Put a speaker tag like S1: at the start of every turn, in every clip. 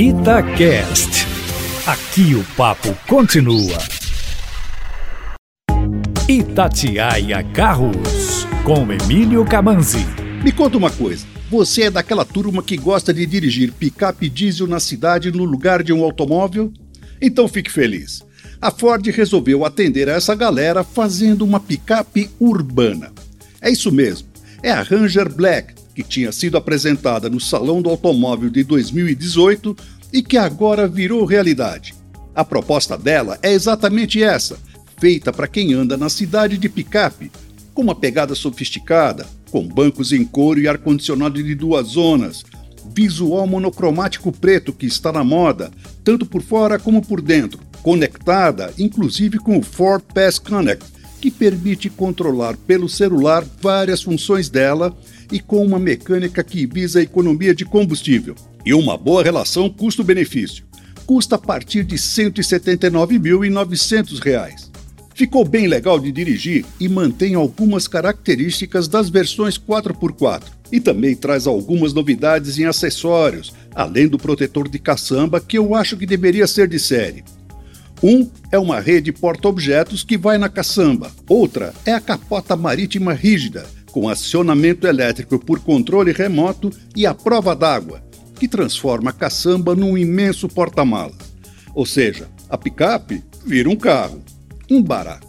S1: Itacast. Aqui o papo continua. Itatiaia Carros, com Emílio Camanzi.
S2: Me conta uma coisa. Você é daquela turma que gosta de dirigir picape diesel na cidade no lugar de um automóvel? Então fique feliz. A Ford resolveu atender a essa galera fazendo uma picape urbana. É isso mesmo. É a Ranger Black, que tinha sido apresentada no Salão do Automóvel de 2018 e que agora virou realidade. A proposta dela é exatamente essa, feita para quem anda na cidade de picape, com uma pegada sofisticada, com bancos em couro e ar-condicionado de duas zonas, visual monocromático preto que está na moda, tanto por fora como por dentro, conectada inclusive com o Ford Pass Connect, que permite controlar pelo celular várias funções dela e com uma mecânica que visa a economia de combustível e uma boa relação custo-benefício. Custa a partir de R$ 179.900. Ficou bem legal de dirigir e mantém algumas características das versões 4x4 e também traz algumas novidades em acessórios, além do protetor de caçamba que eu acho que deveria ser de série. Um é uma rede porta-objetos que vai na caçamba. Outra é a capota marítima rígida, com acionamento elétrico por controle remoto e a prova d'água, que transforma a caçamba num imenso porta-malas. Ou seja, a picape vira um carro. Um barato.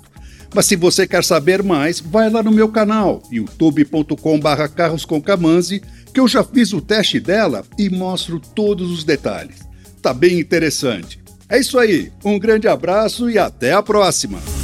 S2: Mas se você quer saber mais, vai lá no meu canal, youtube.com.br carroscomcamanzi, que eu já fiz o teste dela e mostro todos os detalhes. Tá bem interessante. É isso aí, um grande abraço e até a próxima!